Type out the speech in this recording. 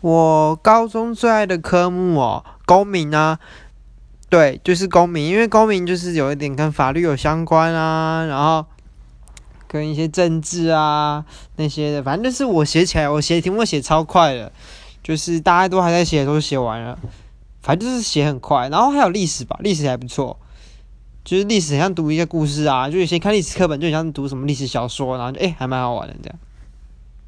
我高中最爱的科目哦，公民啊，对，就是公民，因为公民就是有一点跟法律有相关啊，然后跟一些政治啊那些的，反正就是我写起来，我写题目写超快的，就是大家都还在写，都写完了，反正就是写很快。然后还有历史吧，历史还不错，就是历史像读一些故事啊，就有些看历史课本就像读什么历史小说，然后就哎还蛮好玩的这样。